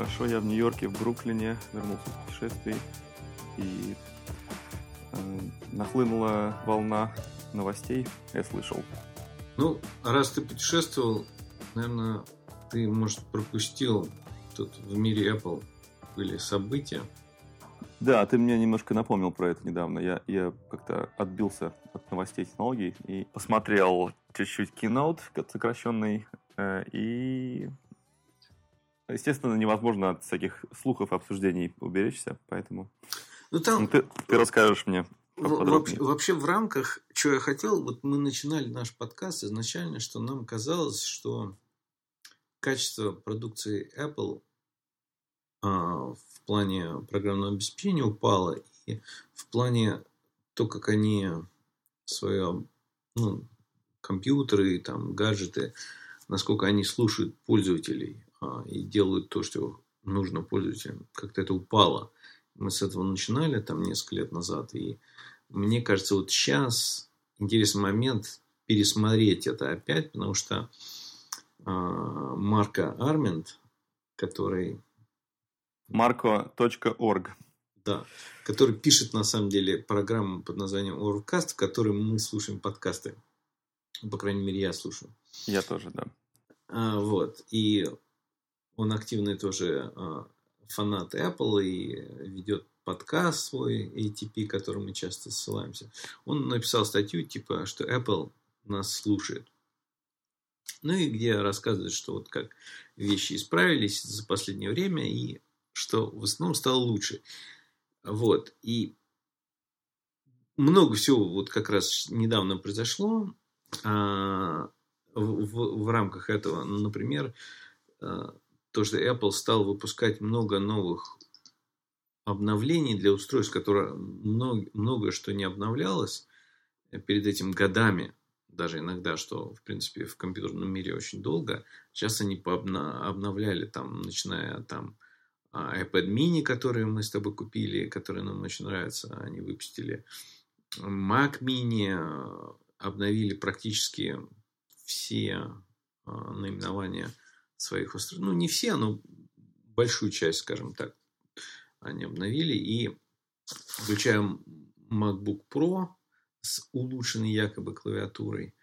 хорошо. Я в Нью-Йорке, в Бруклине, вернулся с путешествий. И э, нахлынула волна новостей, я слышал. Ну, раз ты путешествовал, наверное, ты, может, пропустил тут в мире Apple были события. Да, ты мне немножко напомнил про это недавно. Я, я как-то отбился от новостей технологий и посмотрел чуть-чуть Keynote сокращенный. Э, и, естественно, невозможно от всяких слухов, обсуждений уберечься, поэтому ну, там... ну, ты, ты расскажешь мне Вообще, вообще в рамках, что я хотел, вот мы начинали наш подкаст изначально, что нам казалось, что качество продукции Apple а, в плане программного обеспечения упало, и в плане то, как они свое, ну, компьютеры, там, гаджеты, насколько они слушают пользователей и делают то, что нужно пользователям, как-то это упало. Мы с этого начинали там несколько лет назад, и мне кажется, вот сейчас интересный момент пересмотреть это опять, потому что э, Марка Армент, который marco.org. Да, который пишет на самом деле программу под названием Overcast, в которой мы слушаем подкасты. По крайней мере, я слушаю. Я тоже, да. А, вот. И он активный тоже а, фанат Apple и ведет подкаст свой ATP, который мы часто ссылаемся. Он написал статью, типа, что Apple нас слушает. Ну и где рассказывает, что вот как вещи исправились за последнее время и что в основном стало лучше. Вот. И много всего вот как раз недавно произошло а, в, в, в рамках этого. Например, а, то, что Apple стал выпускать много новых обновлений для устройств, которые много, много что не обновлялось перед этим годами, даже иногда, что, в принципе, в компьютерном мире очень долго, сейчас они обновляли, там, начиная там а, iPad mini, который мы с тобой купили, который нам очень нравится, они выпустили Mac mini, а, обновили практически все а, наименования своих устройств. Ну, не все, но большую часть, скажем так, они обновили. И включаем MacBook Pro с улучшенной якобы клавиатурой.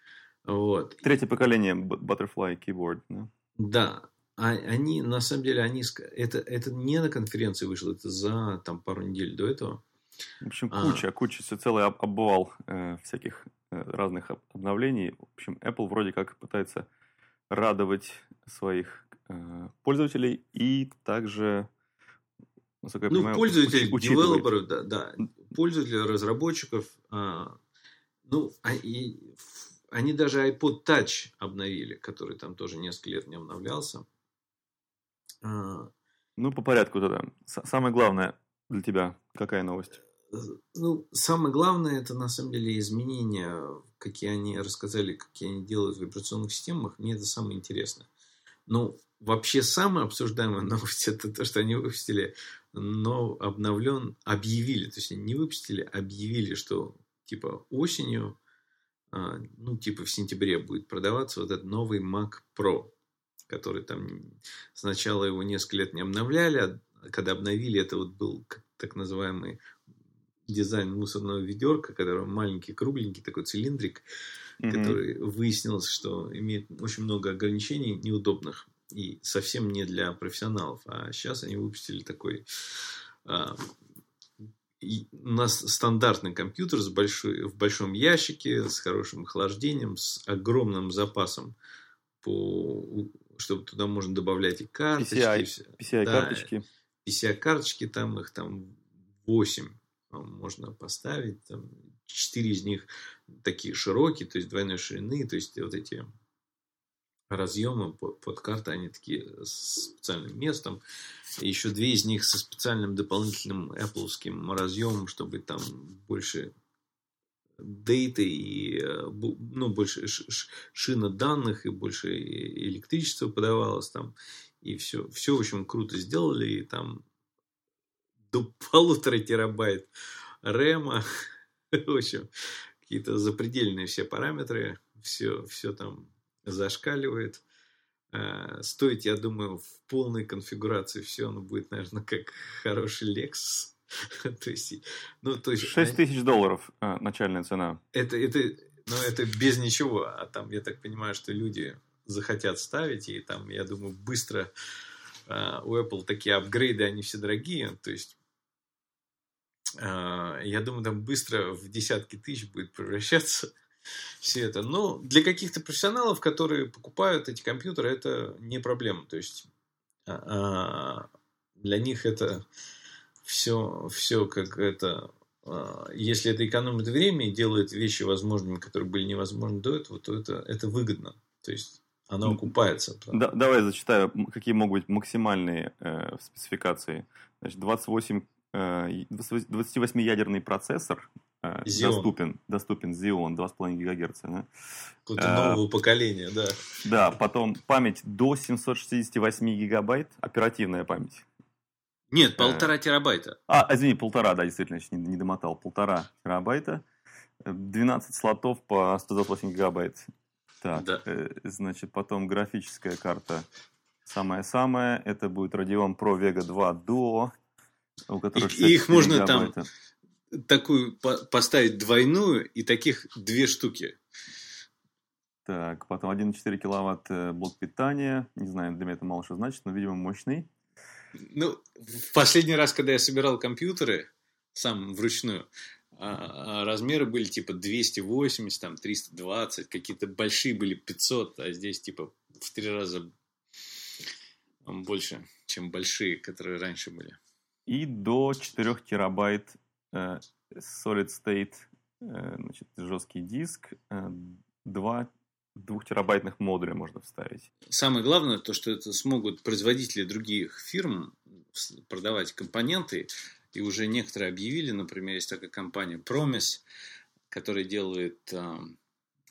Вот. Третье поколение Butterfly Keyboard. Да? Да, а они, на самом деле, они, это, это не на конференции вышло, это за там, пару недель до этого. В общем, куча, а. куча, все целый обвал э, всяких э, разных обновлений. В общем, Apple вроде как пытается радовать своих э, пользователей и также, насколько я ну, понимаю, пользователей, девелоперов, да, да, пользователей, разработчиков. А, ну, а, и, они даже iPod Touch обновили, который там тоже несколько лет не обновлялся. А, ну, по порядку тогда. Самое главное для тебя, какая новость? Ну, самое главное, это на самом деле изменения, какие они рассказали, какие они делают в операционных системах. Мне это самое интересное. Ну, вообще самая обсуждаемая новость это то, что они выпустили, но обновлен, объявили, то есть не выпустили, объявили, что типа осенью, а, ну, типа в сентябре будет продаваться вот этот новый Mac Pro который там сначала его несколько лет не обновляли, а когда обновили, это вот был так называемый дизайн мусорного ведерка, который маленький, кругленький такой цилиндрик, mm-hmm. который выяснилось, что имеет очень много ограничений неудобных и совсем не для профессионалов. А сейчас они выпустили такой а, и у нас стандартный компьютер с большой, в большом ящике, с хорошим охлаждением, с огромным запасом по чтобы туда можно добавлять и карточки. PCI, PCI да, карточки. PCI карточки, там их там 8 можно поставить. Там 4 из них такие широкие, то есть двойной ширины, то есть вот эти разъемы под карты, они такие с специальным местом. еще две из них со специальным дополнительным Apple разъемом, чтобы там больше дейты и э, ну, больше шина данных и больше электричества подавалось там. И все, все, в общем, круто сделали. И там до полутора терабайт рэма. В общем, какие-то запредельные все параметры. Все, все там зашкаливает. Э, стоить, я думаю, в полной конфигурации все, оно будет, наверное, как хороший Lexus. то есть, ну, то есть... 6 тысяч долларов э, начальная цена. Это, это, ну, это без ничего. А там, я так понимаю, что люди захотят ставить, и там, я думаю, быстро э, у Apple такие апгрейды, они все дорогие, то есть я думаю, там быстро в десятки тысяч будет превращаться все это. Но для каких-то профессионалов, которые покупают эти компьютеры, это не проблема. То есть а, для них это все, все как это... А, если это экономит время и делает вещи возможными, которые были невозможны до этого, то это, это выгодно. То есть она окупается. Да, давай зачитаю, какие могут быть максимальные э, спецификации. Значит, 28, э, 28-ядерный процессор Э, Xeon. доступен, доступен Xeon 2,5 ГГц. Да? Какого-то нового поколения, да. Да, потом память до 768 гигабайт, оперативная память. Нет, э, полтора терабайта. А, извини, полтора, да, действительно, не, не домотал. Полтора терабайта. 12 слотов по 128 гигабайт. Так, да. э, значит, потом графическая карта самая-самая. Это будет Radeon Pro Vega 2 Duo, у которых и, их можно там такую поставить двойную и таких две штуки. Так, потом 1,4 киловатт э, блок питания. Не знаю, для меня это мало что значит, но, видимо, мощный. Ну, в последний раз, когда я собирал компьютеры, сам вручную, а, а размеры были типа 280, там 320, какие-то большие были 500, а здесь типа в три раза больше, чем большие, которые раньше были. И до 4 терабайт Э, solid State э, значит, жесткий диск, э, два двухтерабайтных модуля можно вставить. Самое главное, то, что это смогут производители других фирм продавать компоненты, и уже некоторые объявили, например, есть такая компания Promise, которая делает э,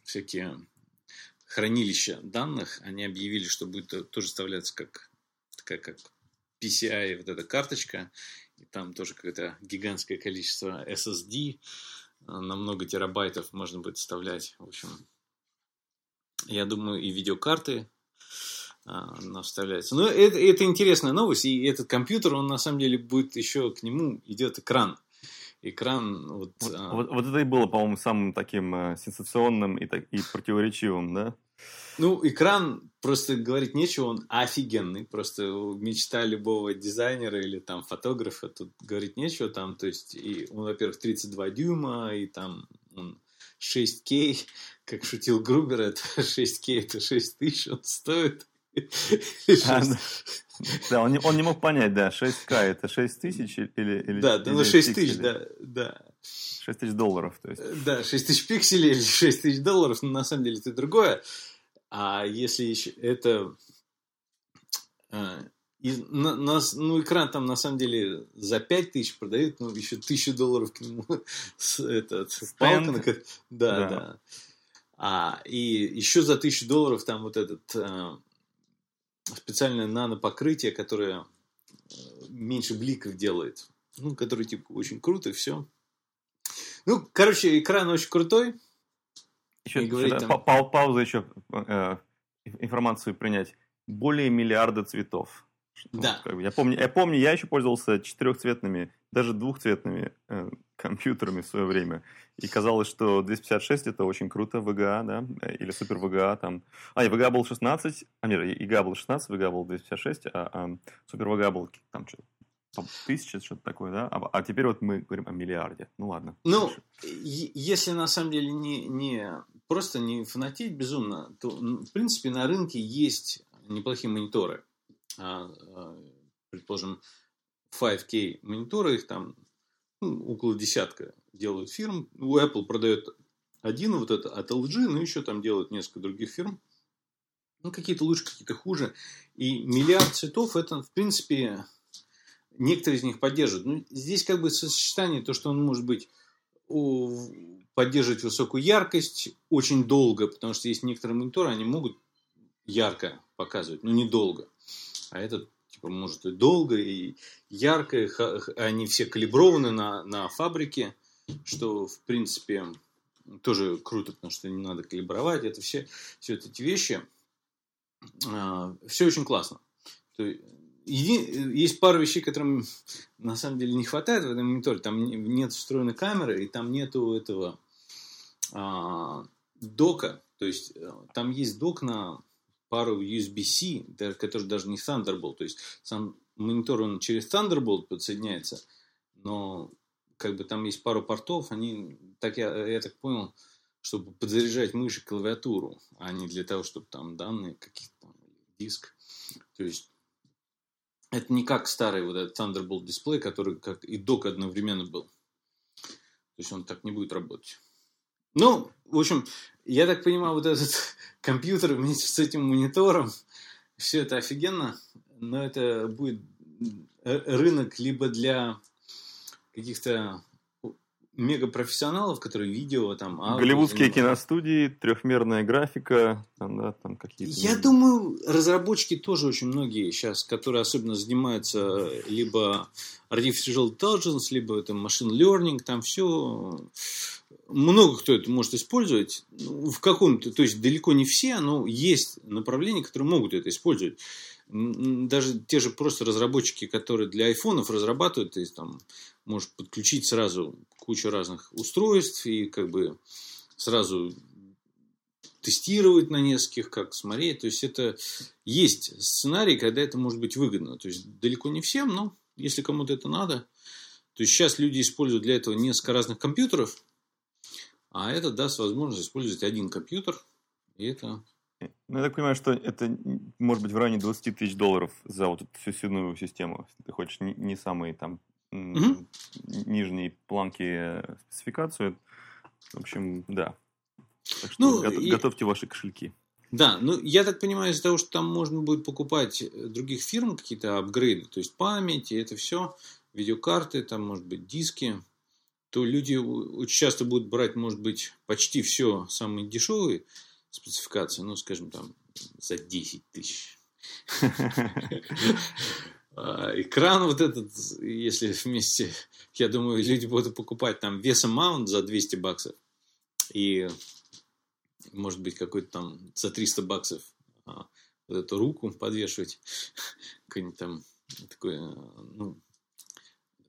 всякие хранилища данных, они объявили, что будет тоже вставляться как такая как PCI вот эта карточка, и там тоже какое-то гигантское количество SSD, а, на много терабайтов можно будет вставлять. В общем, я думаю, и видеокарты а, вставляются. Но это, это интересная новость, и этот компьютер, он на самом деле будет еще к нему идет экран. Экран вот, вот, а... вот, вот это и было, по-моему, самым таким э, сенсационным и, так, и противоречивым, да? Ну, экран, просто говорить нечего, он офигенный. Просто мечта любого дизайнера или там фотографа, тут говорить нечего. Там, то есть, и он, во-первых, 32 дюйма, и там он 6К, как шутил Грубер, это 6К, это 6 тысяч он стоит. А, да, он не, он не мог понять, да, 6К это 6 тысяч или... или да, да, ну 6 тысяч, да, да. 6 тысяч долларов, то есть. Да, 6 тысяч пикселей или 6 тысяч долларов, но на самом деле это другое. А если еще это... А, и на, на, ну, экран там на самом деле за 5 тысяч продают, ну, еще тысячу долларов к нему с, этот, палка. Да, да, да. А, и еще за тысячу долларов там вот этот а, специальное нанопокрытие, которое э, меньше бликов делает. Ну, который, типа, очень круто, и все. Ну, короче, экран очень крутой. Еще, говорить, там... па пауза еще э, информацию принять. Более миллиарда цветов. Да. как бы, я, помню, я помню, я еще пользовался четырехцветными, даже двухцветными э, компьютерами в свое время. И казалось, что 256 это очень круто, VGA, да, э, или супер VGA там. А, нет, VGA был 16, а нет, EGA был 16, VGA был 256, а, а супер VGA был там что тысяча, что-то такое, да? А, а теперь вот мы говорим о миллиарде. Ну ладно. Ну, если на самом деле не, не просто не фанатеть безумно, то, в принципе, на рынке есть неплохие мониторы. А, а, предположим, 5K мониторы, их там ну, около десятка делают фирм. У Apple продает один, вот это от LG, но еще там делают несколько других фирм. Ну, какие-то лучше, какие-то хуже. И миллиард цветов, это, в принципе, некоторые из них поддерживают. Ну, здесь как бы сочетание, то, что он может быть поддерживать высокую яркость очень долго, потому что есть некоторые мониторы, они могут ярко показывать, но недолго. А этот типа может и долго, и ярко, они все калиброваны на, на фабрике, что в принципе тоже круто, потому что не надо калибровать, это все, все эти вещи. а, все очень классно. Есть, есть пару вещей, которым на самом деле не хватает в этом мониторе. Там нет встроенной камеры, и там нету этого а, дока. То есть э, там есть док на пару USB-C, который даже не Thunderbolt. То есть сам монитор он через Thunderbolt подсоединяется, но как бы там есть пару портов, они, так я, я так понял, чтобы подзаряжать мышь и клавиатуру, а не для того, чтобы там данные какие-то диск. То есть это не как старый вот этот Thunderbolt дисплей, который как и док одновременно был. То есть он так не будет работать. Ну, в общем, я так понимаю, вот этот компьютер вместе с этим монитором, все это офигенно, но это будет рынок либо для каких-то мегапрофессионалов, которые видео там... Аудио, Голливудские киностудии, трехмерная графика, там, да, там какие-то... Я думаю, разработчики тоже очень многие сейчас, которые особенно занимаются либо artificial intelligence, либо это machine learning, там все... Много кто это может использовать. Ну, в каком-то, то есть далеко не все, но есть направления, которые могут это использовать даже те же просто разработчики, которые для айфонов разрабатывают, то есть там можешь подключить сразу кучу разных устройств и как бы сразу тестировать на нескольких, как смотреть. То есть это есть сценарий, когда это может быть выгодно. То есть далеко не всем, но если кому-то это надо. То есть сейчас люди используют для этого несколько разных компьютеров, а это даст возможность использовать один компьютер. И это ну, я так понимаю, что это может быть в районе 20 тысяч долларов за вот эту всю сильную систему. Если ты хочешь не, не самые там угу. нижние планки э, спецификацию. В общем, да. Так что ну, готов, и... готовьте ваши кошельки. Да, ну я так понимаю, из-за того, что там можно будет покупать других фирм какие-то апгрейды, то есть память и это все, видеокарты, там может быть диски, то люди очень часто будут брать, может быть, почти все самые дешевые спецификации, ну, скажем, там, за 10 тысяч. А, экран вот этот, если вместе, я думаю, люди будут покупать там весом маунт за 200 баксов и, может быть, какой-то там за 300 баксов а, вот эту руку подвешивать, какой-нибудь там такой, ну,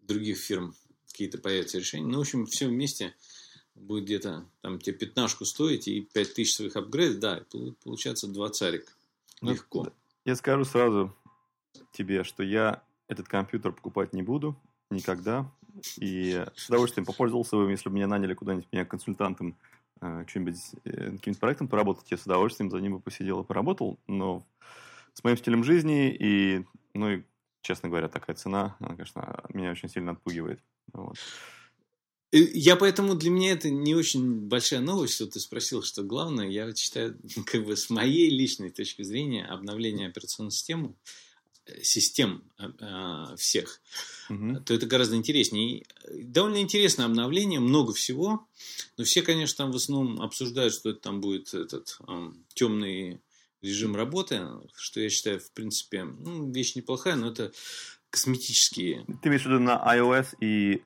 других фирм какие-то появятся решения. Ну, в общем, все вместе будет где-то там тебе пятнашку стоить и 5 тысяч своих апгрейдов, да, получается два царик. Ну, Легко. Я скажу сразу тебе, что я этот компьютер покупать не буду никогда. И с удовольствием попользовался бы, если бы меня наняли куда-нибудь меня консультантом э, чем-нибудь, э, каким-нибудь проектом поработать, я с удовольствием за ним бы посидел и поработал. Но с моим стилем жизни и, ну и, честно говоря, такая цена, она, конечно, меня очень сильно отпугивает. Вот. Я поэтому для меня это не очень большая новость, что ты спросил, что главное. Я считаю, как бы с моей личной точки зрения, обновление операционной системы, э, систем э, всех, угу. то это гораздо интереснее. довольно интересное обновление, много всего. Но все, конечно, там в основном обсуждают, что это там будет этот э, темный режим работы, что я считаю, в принципе, ну, вещь неплохая, но это косметические. Ты имеешь в виду на iOS и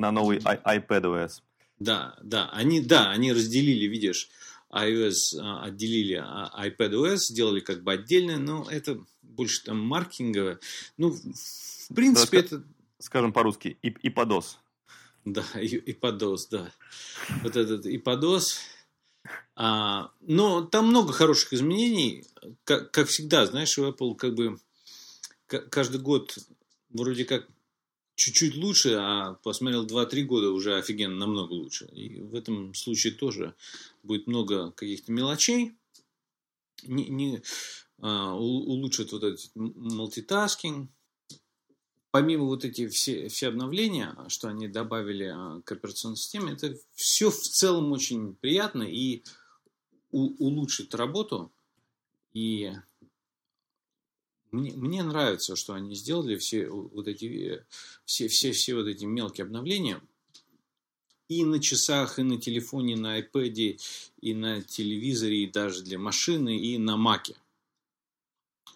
на новый iPadOS. Да, да, они, да, они разделили, видишь, iOS а, отделили а, iPadOS, сделали как бы отдельное, но это больше там маркетинговое. Ну, в принципе, да, это... Скажем по-русски, иподос. Да, иподос, да. Вот этот иподос. А, но там много хороших изменений. Как, как всегда, знаешь, у Apple как бы каждый год вроде как чуть-чуть лучше, а посмотрел 2-3 года уже офигенно намного лучше. И в этом случае тоже будет много каких-то мелочей. Не, не, а, улучшит вот этот мультитаскинг. Помимо вот эти все, все обновления, что они добавили а, к операционной системе, это все в целом очень приятно и у, улучшит работу. И мне, мне нравится, что они сделали все вот эти все, все, все вот эти мелкие обновления. И на часах, и на телефоне, на iPad, и на телевизоре, и даже для машины, и на Маке.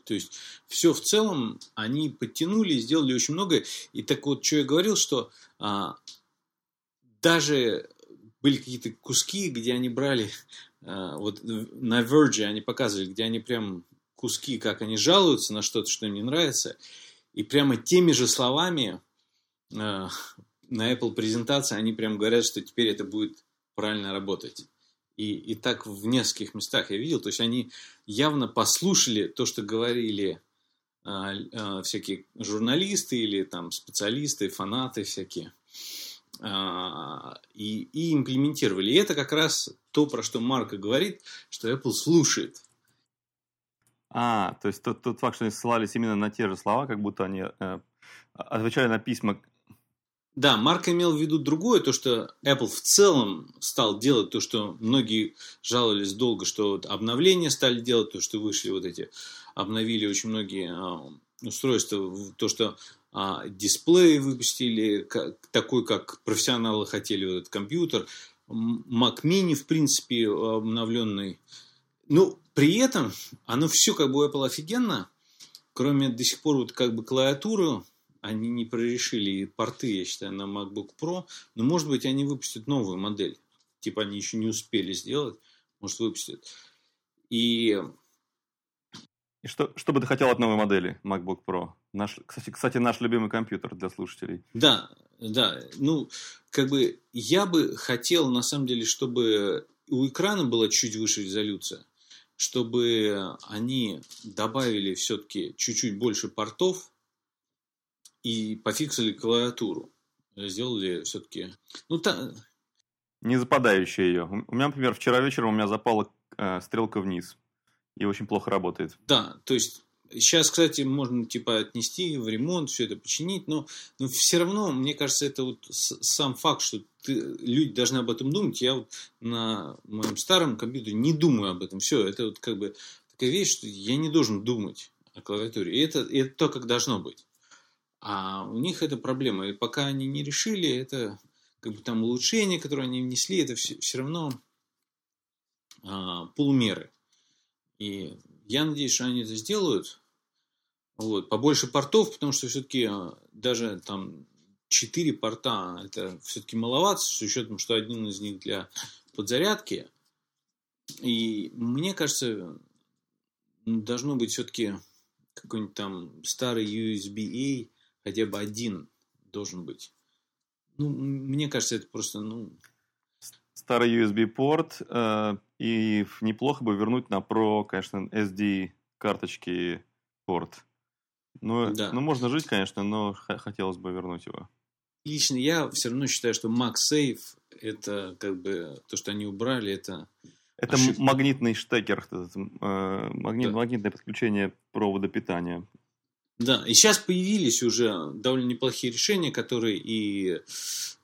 То есть все в целом они подтянули, сделали очень много. И так вот, что я говорил, что а, даже были какие-то куски, где они брали, а, вот на Verge они показывали, где они прям куски, как они жалуются на что-то, что им не нравится, и прямо теми же словами э, на Apple презентации они прям говорят, что теперь это будет правильно работать. И, и так в нескольких местах я видел. То есть они явно послушали то, что говорили э, э, всякие журналисты или там специалисты, фанаты всякие. Э, и, и имплементировали. И это как раз то, про что Марко говорит, что Apple слушает. А, то есть тот, тот факт, что они ссылались именно на те же слова, как будто они э, отвечали на письма. Да, Марк имел в виду другое, то, что Apple в целом стал делать то, что многие жаловались долго, что вот обновления стали делать, то, что вышли вот эти, обновили очень многие а, устройства, то, что а, дисплей выпустили, как, такой, как профессионалы хотели вот этот компьютер, Mac Mini, в принципе, обновленный. Ну, при этом оно все как бы у Apple офигенно, кроме до сих пор вот как бы клавиатуру, они не прорешили порты, я считаю, на MacBook Pro, но может быть они выпустят новую модель. Типа они еще не успели сделать, может выпустят. И и что, что бы ты хотел от новой модели MacBook Pro? Наш, кстати, кстати, наш любимый компьютер для слушателей. Да, да. Ну, как бы я бы хотел, на самом деле, чтобы у экрана была чуть выше резолюция чтобы они добавили все-таки чуть-чуть больше портов и пофиксили клавиатуру. Сделали все-таки... Ну, та... Не западающая ее. У меня, например, вчера вечером у меня запала э, стрелка вниз. И очень плохо работает. Да, то есть Сейчас, кстати, можно типа отнести в ремонт, все это починить, но, но все равно, мне кажется, это вот сам факт, что ты, люди должны об этом думать. Я вот на моем старом компьютере не думаю об этом. Все, это вот как бы такая вещь, что я не должен думать о клавиатуре. И это, и это то, как должно быть. А у них это проблема. И пока они не решили, это как бы там улучшения, которые они внесли, это все, все равно а, полумеры. И я надеюсь, что они это сделают. Вот, побольше портов, потому что все-таки а, даже там 4 порта это все-таки маловато, с учетом, что один из них для подзарядки. И мне кажется, должно быть все-таки какой-нибудь там старый USB-A, хотя бы один должен быть. Ну, мне кажется, это просто, ну... Старый USB-порт, э, и неплохо бы вернуть на Pro, конечно, SD-карточки порт. Ну, да. ну, можно жить, конечно, но хотелось бы вернуть его. Лично я все равно считаю, что MagSafe это как бы то, что они убрали, это это ошибка. магнитный штекер, э, магнит, да. магнитное подключение провода питания. Да, и сейчас появились уже довольно неплохие решения, которые и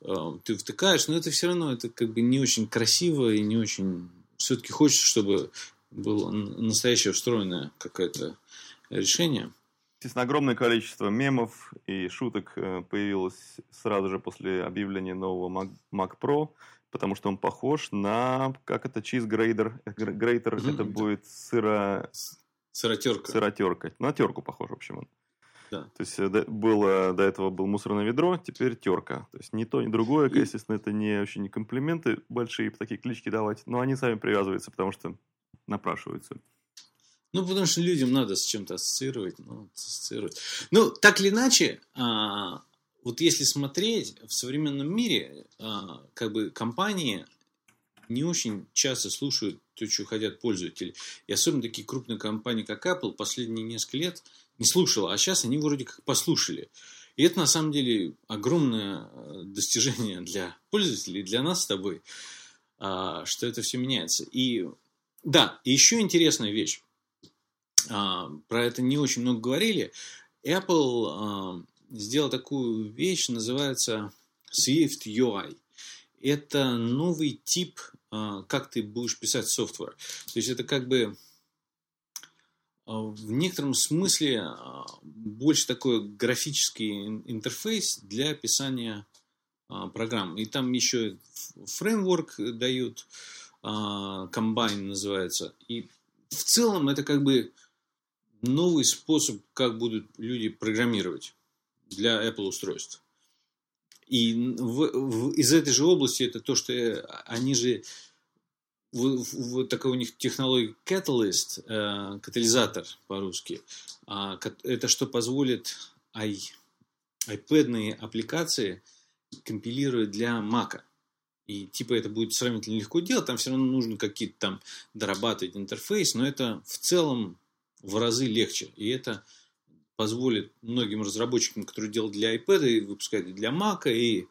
э, ты втыкаешь, но это все равно это как бы не очень красиво и не очень. Все-таки хочется, чтобы было настоящее встроенное какое-то решение. Естественно, огромное количество мемов и шуток э, появилось сразу же после объявления нового Mac, Mac Pro, потому что он похож на, как это, grater, grater mm-hmm. это будет сыро... Сыротерка. Сыротерка. На терку похож, в общем, он. Да. То есть э, было, до этого был мусорное ведро, теперь терка. То есть ни то, ни другое, и... естественно, это не очень комплименты большие, такие клички давать, но они сами привязываются, потому что напрашиваются. Ну, потому что людям надо с чем-то ассоциировать. Ну, ассоциировать. ну так или иначе, а, вот если смотреть в современном мире, а, как бы компании не очень часто слушают то, что хотят пользователи. И особенно такие крупные компании, как Apple, последние несколько лет не слушала, а сейчас они вроде как послушали. И это на самом деле огромное а, достижение для пользователей, для нас с тобой, а, что это все меняется. И да, еще интересная вещь. А, про это не очень много говорили. Apple а, сделал такую вещь, называется Swift UI. Это новый тип, как ты будешь писать софтвер. То есть это как бы в некотором смысле больше такой графический интерфейс для писания программ. И там еще фреймворк дают, Combine называется. И в целом это как бы новый способ, как будут люди программировать для Apple устройств. И в, в, из этой же области это то, что они же вот такая у них технология Catalyst, э, катализатор по-русски. Э, это что позволит i, iPad аппликации компилировать для Mac. И типа это будет сравнительно легко делать, там все равно нужно какие-то там дорабатывать интерфейс, но это в целом в разы легче. И это позволит многим разработчикам, которые делают для iPad, и выпускают для Mac, и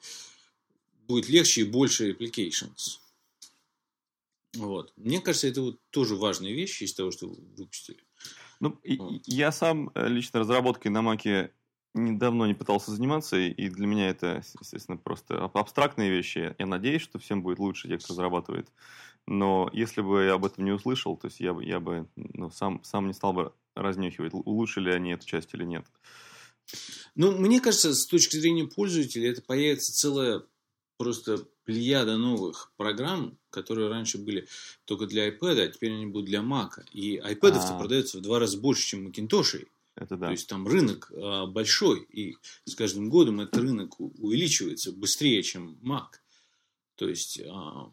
будет легче и больше applications. Вот. Мне кажется, это вот тоже важные вещи из того, что вы выпустили. Ну, вот. я сам э, лично разработкой на Маке недавно не пытался заниматься, и для меня это, естественно, просто абстрактные вещи. Я надеюсь, что всем будет лучше, те, кто разрабатывает. Но если бы я об этом не услышал, то есть я бы, я бы ну, сам, сам не стал бы разнюхивать, улучшили они эту часть или нет. Ну, мне кажется, с точки зрения пользователя, это появится целая просто плеяда новых программ, которые раньше были только для iPad, а теперь они будут для Mac. И iPad а продается в два раза больше, чем Macintosh. Это да. То есть там рынок а, большой, и с каждым годом этот рынок увеличивается быстрее, чем Mac. То есть а,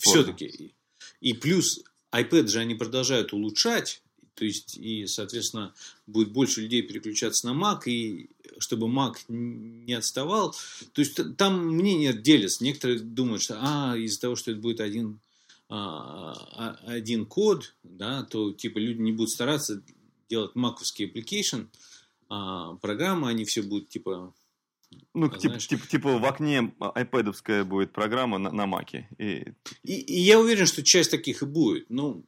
все-таки. И плюс iPad же они продолжают улучшать, то есть, и, соответственно, будет больше людей переключаться на Mac, и чтобы Mac не отставал. То есть, там мнения делятся. Некоторые думают, что а, из-за того, что это будет один, а, а, один код, да, то типа люди не будут стараться делать маковский application, а, программы, они все будут типа ну, а, типа, типа, типа в окне iPad будет программа на, на Маке. И... И, и я уверен, что часть таких и будет. Но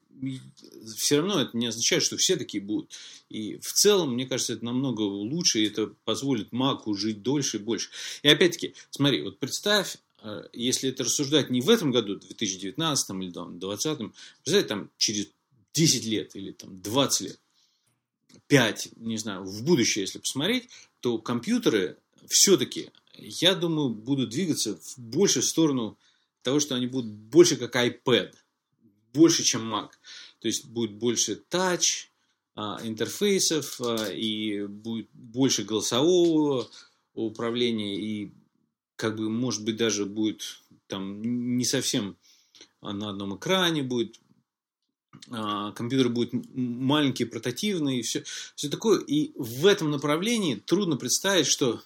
все равно это не означает, что все такие будут. И в целом, мне кажется, это намного лучше, и это позволит Маку жить дольше и больше. И опять-таки, смотри, вот представь, э, если это рассуждать не в этом году, 2019 или 2020, представь, там через 10 лет или там 20 лет, 5, не знаю, в будущее, если посмотреть, то компьютеры все-таки, я думаю, будут двигаться в большую сторону того, что они будут больше как iPad – больше, чем Mac. То есть будет больше touch, а, интерфейсов, а, и будет больше голосового управления, и как бы, может быть, даже будет там не совсем на одном экране будет, а, компьютер будет маленький, портативный, и все, все такое. И в этом направлении трудно представить, что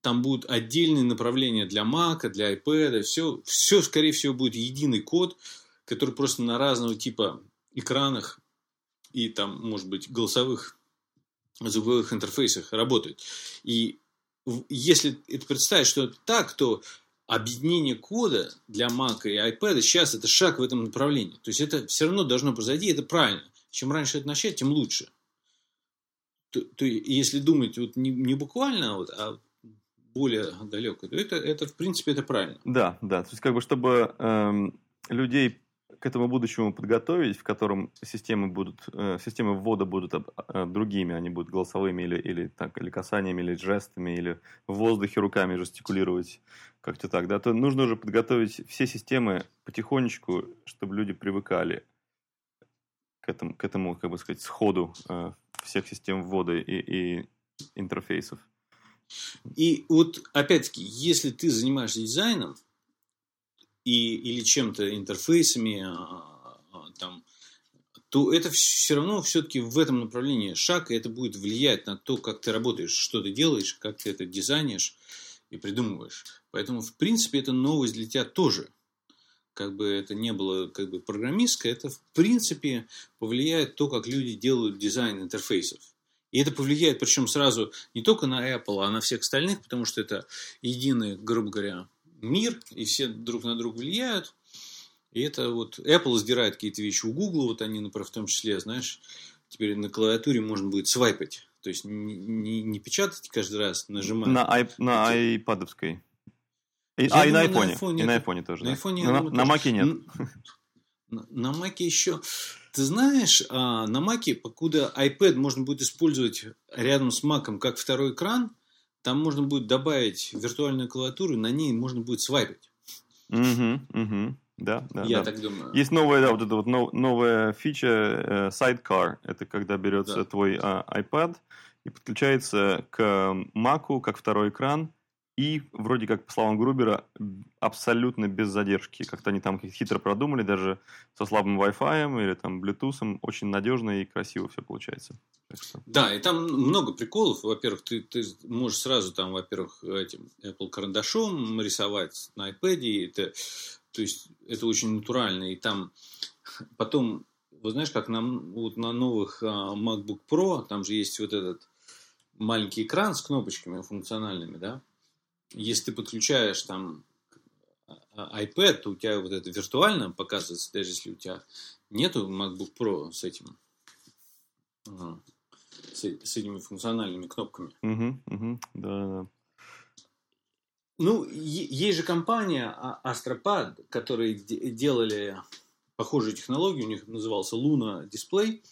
там будут отдельные направления для Mac, для iPad, все, все, скорее всего, будет единый код, который просто на разного типа экранах и там, может быть, голосовых звуковых интерфейсах работает. И если это представить, что это так, то объединение кода для Mac и iPad сейчас это шаг в этом направлении. То есть это все равно должно произойти, это правильно. Чем раньше это начать, тем лучше. То, то если думать вот не, не буквально, вот, а более далеко, то это, это, в принципе, это правильно. Да, да. То есть, как бы, чтобы эм, людей к этому будущему подготовить, в котором системы будут, э, системы ввода будут э, другими, они будут голосовыми или, или, так, или касаниями, или жестами, или в воздухе руками жестикулировать, как-то так, да, то нужно уже подготовить все системы потихонечку, чтобы люди привыкали к этому, к этому как бы сказать, сходу э, всех систем ввода и, и интерфейсов. И вот, опять-таки, если ты занимаешься дизайном, и, или чем-то, интерфейсами, а, а, там, то это все равно все-таки в этом направлении шаг, и это будет влиять на то, как ты работаешь, что ты делаешь, как ты это дизайнишь и придумываешь. Поэтому, в принципе, это новость для тебя тоже. Как бы это не было как бы программистское, это, в принципе, повлияет то, как люди делают дизайн интерфейсов. И это повлияет, причем сразу не только на Apple, а на всех остальных, потому что это единый, грубо говоря, мир, и все друг на друга влияют. И это вот Apple сдирает какие-то вещи у Google, вот они, например, в том числе, знаешь, теперь на клавиатуре можно будет свайпать. То есть не, не, не печатать каждый раз, нажимать. На, ай, на айпадовской. И, а, и на айфоне. и на айфоне тоже. На, айфоне, на, на маке нет. На, на маке еще... Ты знаешь, а, на маке, покуда iPad можно будет использовать рядом с маком как второй экран, там можно будет добавить виртуальную клавиатуру, на ней можно будет свайпать. Угу, угу. Да, да. Я да. так думаю. Есть новая, да, вот эта вот новая фича э, Sidecar. Это когда берется да. твой э, iPad и подключается к Mac как второй экран, и вроде как, по словам Грубера, абсолютно без задержки. Как-то они там хитро продумали, даже со слабым Wi-Fi или там Bluetooth, очень надежно и красиво все получается. Да, и там много приколов. Во-первых, ты, ты можешь сразу там, во-первых, этим Apple карандашом рисовать на iPad. Это, то есть, это очень натурально. И там потом, вы знаешь, как на, вот на новых uh, MacBook Pro, там же есть вот этот маленький экран с кнопочками функциональными, да? Если ты подключаешь там а, iPad, то у тебя вот это виртуально показывается, даже если у тебя нету MacBook Pro с этим с, с этими функциональными кнопками. Угу, угу, да, да. Ну, есть же компания Astropad, которые делали похожую технологию, у них назывался Luna Display.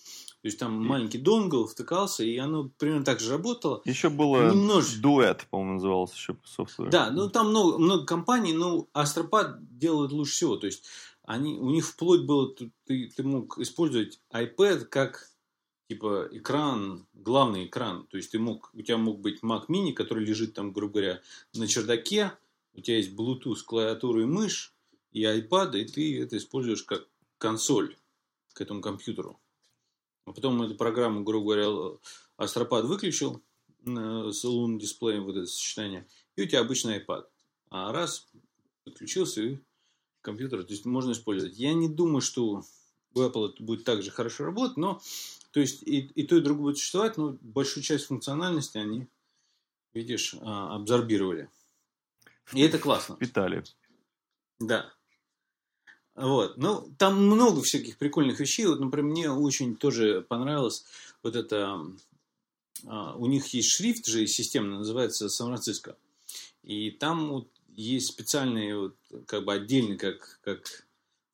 То есть там маленький донгл втыкался, и оно примерно так же работало. Еще было Немножечко... дуэт, по-моему, назывался еще софтвер. Да, ну там много, много компаний, но Astropad делают лучше всего. То есть они, у них вплоть было, ты, ты мог использовать iPad как типа экран, главный экран. То есть ты мог, у тебя мог быть Mac Mini, который лежит там, грубо говоря, на чердаке. У тебя есть Bluetooth, клавиатура и мышь, и iPad, и ты это используешь как консоль к этому компьютеру. А потом эту программу, грубо говоря, Астропад выключил э, с лун дисплеем вот это сочетание, и у тебя обычный iPad. А раз подключился и компьютер, то есть можно использовать. Я не думаю, что у Apple это будет так же хорошо работать, но то есть и, и то, и другое будет существовать, но большую часть функциональности они, видишь, а, абсорбировали. И это классно. Питали. Да. Вот. Ну, там много всяких прикольных вещей. Вот, например, мне очень тоже понравилось вот это... А, у них есть шрифт же системный, называется Сан-Франциско. И там вот есть специальный, вот, как бы отдельный, как, как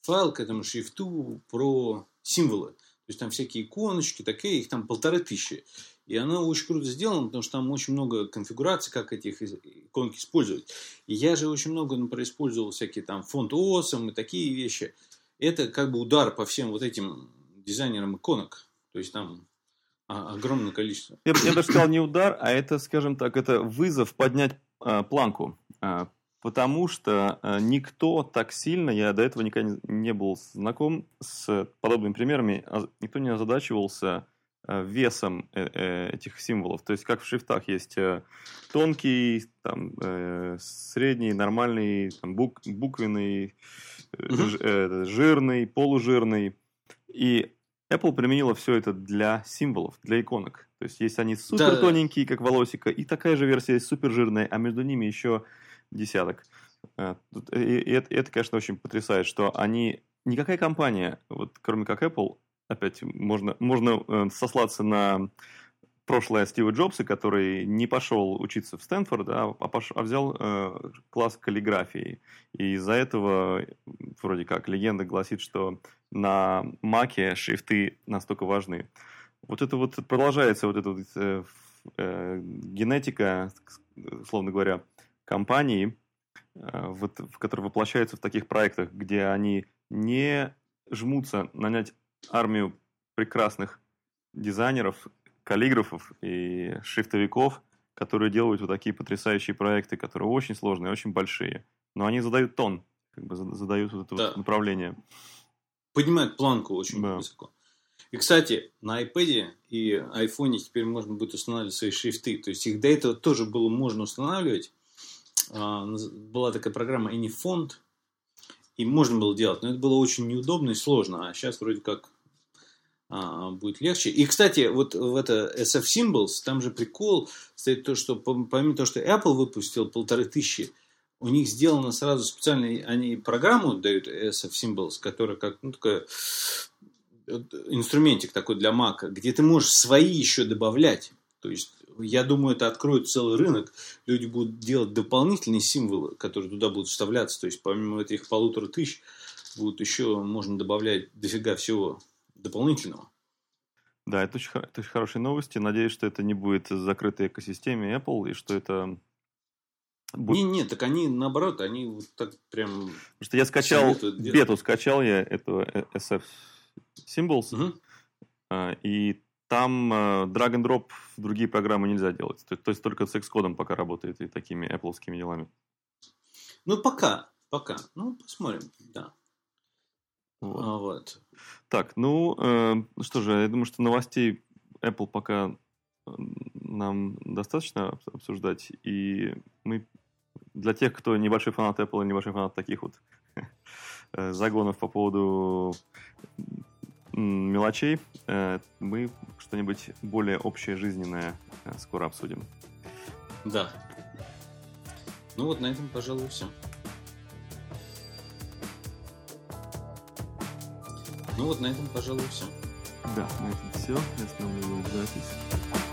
файл к этому шрифту про символы. То есть там всякие иконочки, такие, их там полторы тысячи. И оно очень круто сделано, потому что там очень много конфигураций, как этих иконки использовать. И я же очень много, например, использовал всякие там фонд ОСом и такие вещи. Это как бы удар по всем вот этим дизайнерам иконок. То есть там огромное количество. Я, я даже сказал не удар, а это, скажем так, это вызов поднять э, планку. Э, потому что э, никто так сильно, я до этого никогда не был знаком с подобными примерами, никто не озадачивался весом э, этих символов. То есть, как в шрифтах есть тонкий, там, средний, нормальный, там, бук, буквенный, жирный, полужирный. И Apple применила все это для символов, для иконок. То есть, есть они супер тоненькие, как волосика, и такая же версия супер жирная, а между ними еще десяток. Э, и это, конечно, очень потрясает, что они... Никакая компания, вот кроме как Apple, опять можно, можно э, сослаться на прошлое Стива Джобса, который не пошел учиться в Стэнфорд, а, а, пош, а взял э, класс каллиграфии. И из-за этого, вроде как, легенда гласит, что на Маке шрифты настолько важны. Вот это вот продолжается, вот эта вот, э, э, генетика, словно говоря, компаний, э, вот, которые воплощаются в таких проектах, где они не жмутся нанять армию прекрасных дизайнеров, каллиграфов и шрифтовиков, которые делают вот такие потрясающие проекты, которые очень сложные, очень большие. Но они задают тон, как бы задают вот это да. вот направление. Поднимают планку очень да. высоко. И, кстати, на iPad и iPhone теперь можно будет устанавливать свои шрифты. То есть их до этого тоже было можно устанавливать. А, была такая программа AnyFont, и можно было делать, но это было очень неудобно и сложно, а сейчас вроде как а, будет легче. И, кстати, вот в это SF Symbols, там же прикол стоит то, что помимо того, что Apple выпустил полторы тысячи, у них сделано сразу специально, они программу дают SF Symbols, которая как, ну, такая инструментик такой для Mac, где ты можешь свои еще добавлять. То есть я думаю, это откроет целый рынок. Люди будут делать дополнительные символы, которые туда будут вставляться. То есть, помимо этих полутора тысяч, будут еще, можно добавлять дофига всего дополнительного. Да, это очень, это очень хорошие новости. Надеюсь, что это не будет закрытой экосистеме Apple, и что это... Будет... Не, не, так они наоборот, они вот так прям... Потому что я скачал, бету скачал я, эту SF Symbols, угу. и там э, drag and drop в другие программы нельзя делать. То, то есть только с Xcode пока работает и такими Apple делами. Ну, пока, пока. Ну, посмотрим, да. Вот. А, вот. Так, ну, э, что же, я думаю, что новостей Apple пока э, нам достаточно обсуждать. И мы для тех, кто небольшой фанат Apple и небольшой фанат таких вот э, загонов по поводу мелочей, э, мы что-нибудь более общее жизненное скоро обсудим. Да. Ну вот на этом, пожалуй, все. Ну вот на этом, пожалуй, все. Да, на этом все. Я останавливаю запись.